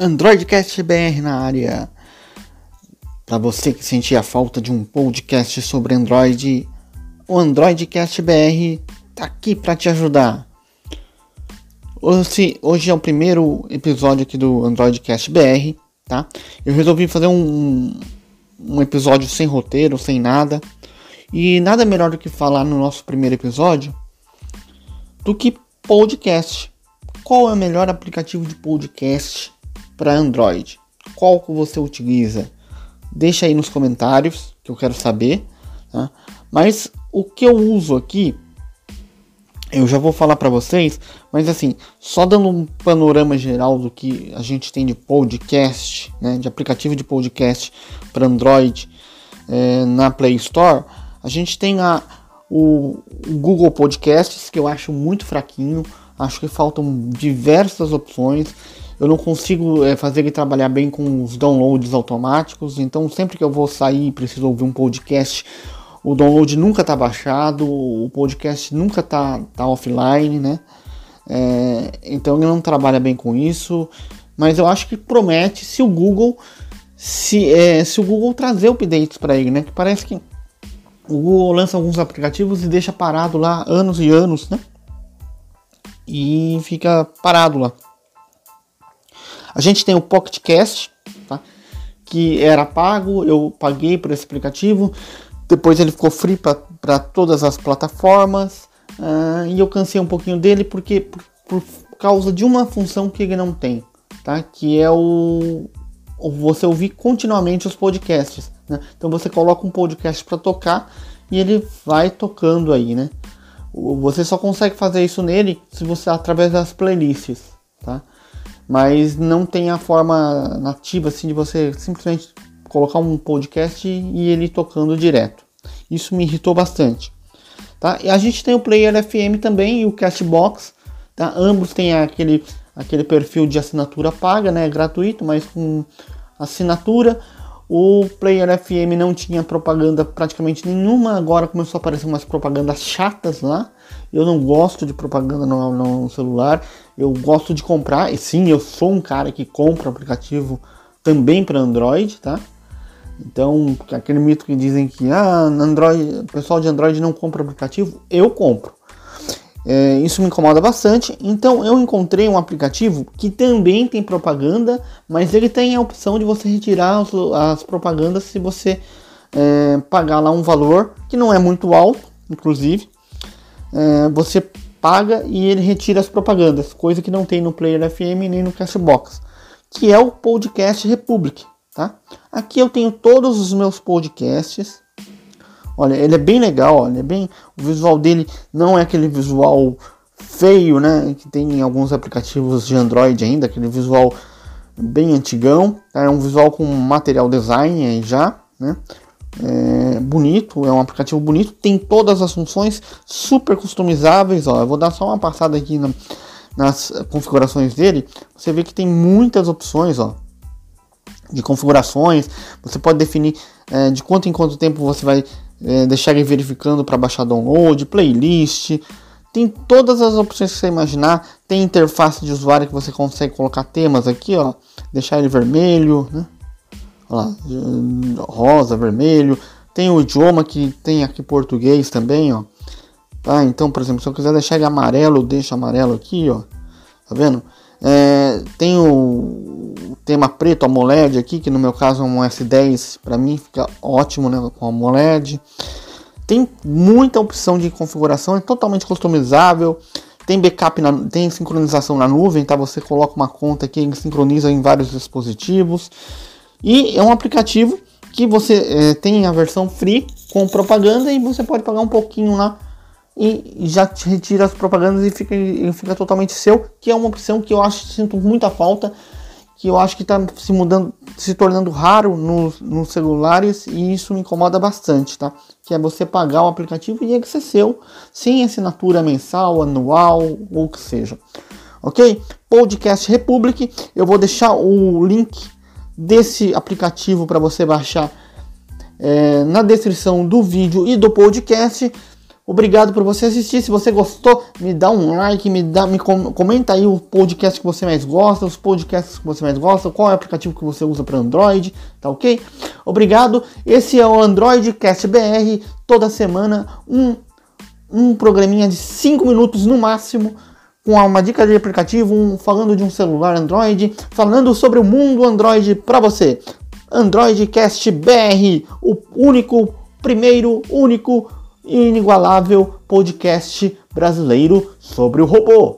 Androidcast BR na área. Para você que sentia falta de um podcast sobre Android, o Androidcast BR tá aqui para te ajudar. Hoje, hoje é o primeiro episódio aqui do Androidcast BR, tá? Eu resolvi fazer um, um episódio sem roteiro, sem nada. E nada melhor do que falar no nosso primeiro episódio do que podcast. Qual é o melhor aplicativo de podcast para Android? Qual que você utiliza? Deixa aí nos comentários que eu quero saber. Tá? Mas o que eu uso aqui, eu já vou falar para vocês. Mas assim, só dando um panorama geral do que a gente tem de podcast, né, de aplicativo de podcast para Android é, na Play Store, a gente tem a, o, o Google Podcasts que eu acho muito fraquinho. Acho que faltam diversas opções eu não consigo é, fazer ele trabalhar bem com os downloads automáticos, então sempre que eu vou sair e preciso ouvir um podcast, o download nunca está baixado, o podcast nunca está tá offline, né? É, então ele não trabalha bem com isso, mas eu acho que promete se o Google se, é, se o Google trazer updates para ele, né? Que parece que o Google lança alguns aplicativos e deixa parado lá anos e anos, né? E fica parado lá. A gente tem o Pocket Cast, tá? que era pago, eu paguei por esse aplicativo, depois ele ficou free para todas as plataformas uh, e eu cansei um pouquinho dele porque por, por, causa de uma função que ele não tem, tá? que é o, o você ouvir continuamente os podcasts. Né? Então você coloca um podcast para tocar e ele vai tocando aí, né? Você só consegue fazer isso nele se você através das playlists, tá? Mas não tem a forma nativa assim de você simplesmente colocar um podcast e ele tocando direto. Isso me irritou bastante. Tá? E a gente tem o Player FM também e o Castbox. Tá? Ambos têm aquele, aquele perfil de assinatura paga, né? gratuito, mas com assinatura. O Player FM não tinha propaganda praticamente nenhuma, agora começou a aparecer umas propagandas chatas lá. Eu não gosto de propaganda no, no celular, eu gosto de comprar, e sim, eu sou um cara que compra aplicativo também para Android, tá? Então, aquele mito que dizem que ah, Android, o pessoal de Android não compra aplicativo, eu compro. É, isso me incomoda bastante. Então eu encontrei um aplicativo que também tem propaganda, mas ele tem a opção de você retirar as, as propagandas se você é, pagar lá um valor que não é muito alto, inclusive. É, você paga e ele retira as propagandas, coisa que não tem no Player FM nem no Cashbox, que é o Podcast Republic. Tá? Aqui eu tenho todos os meus podcasts Olha, ele é bem legal, olha, é bem, o visual dele não é aquele visual feio, né, que tem em alguns aplicativos de Android ainda, aquele visual bem antigão, tá? é um visual com material design aí já, né, é bonito, é um aplicativo bonito, tem todas as funções super customizáveis, ó, eu vou dar só uma passada aqui na, nas configurações dele, você vê que tem muitas opções, ó, de configurações, você pode definir é, de quanto em quanto tempo você vai é, deixar ele verificando para baixar download, playlist, tem todas as opções que você imaginar, tem interface de usuário que você consegue colocar temas aqui, ó, deixar ele vermelho, né? Lá, rosa, vermelho, tem o idioma que tem aqui português também, ó. Tá? Então, por exemplo, se eu quiser deixar ele amarelo, deixa amarelo aqui, ó. Tá vendo? É, tem o tema preto AMOLED aqui, que no meu caso é um S10, para mim fica ótimo né, com AMOLED. Tem muita opção de configuração, é totalmente customizável. Tem backup, na, tem sincronização na nuvem, tá? Você coloca uma conta aqui e sincroniza em vários dispositivos. E é um aplicativo que você é, tem a versão free com propaganda e você pode pagar um pouquinho lá e já retira as propagandas e fica, e fica totalmente seu, que é uma opção que eu acho sinto muita falta, que eu acho que está se mudando, se tornando raro nos, nos celulares e isso me incomoda bastante, tá? Que é você pagar o aplicativo e ele ser seu, sem assinatura mensal, anual ou o que seja. Ok? Podcast Republic, eu vou deixar o link desse aplicativo para você baixar é, na descrição do vídeo e do podcast. Obrigado por você assistir. Se você gostou, me dá um like, me dá, me com, comenta aí o podcast que você mais gosta, os podcasts que você mais gosta, qual é o aplicativo que você usa para Android, tá ok? Obrigado. Esse é o Android Cast BR. Toda semana um um programinha de 5 minutos no máximo com uma dica de aplicativo, um, falando de um celular Android, falando sobre o mundo Android para você. Android Cast BR, o único, primeiro, único e inigualável podcast brasileiro sobre o robô.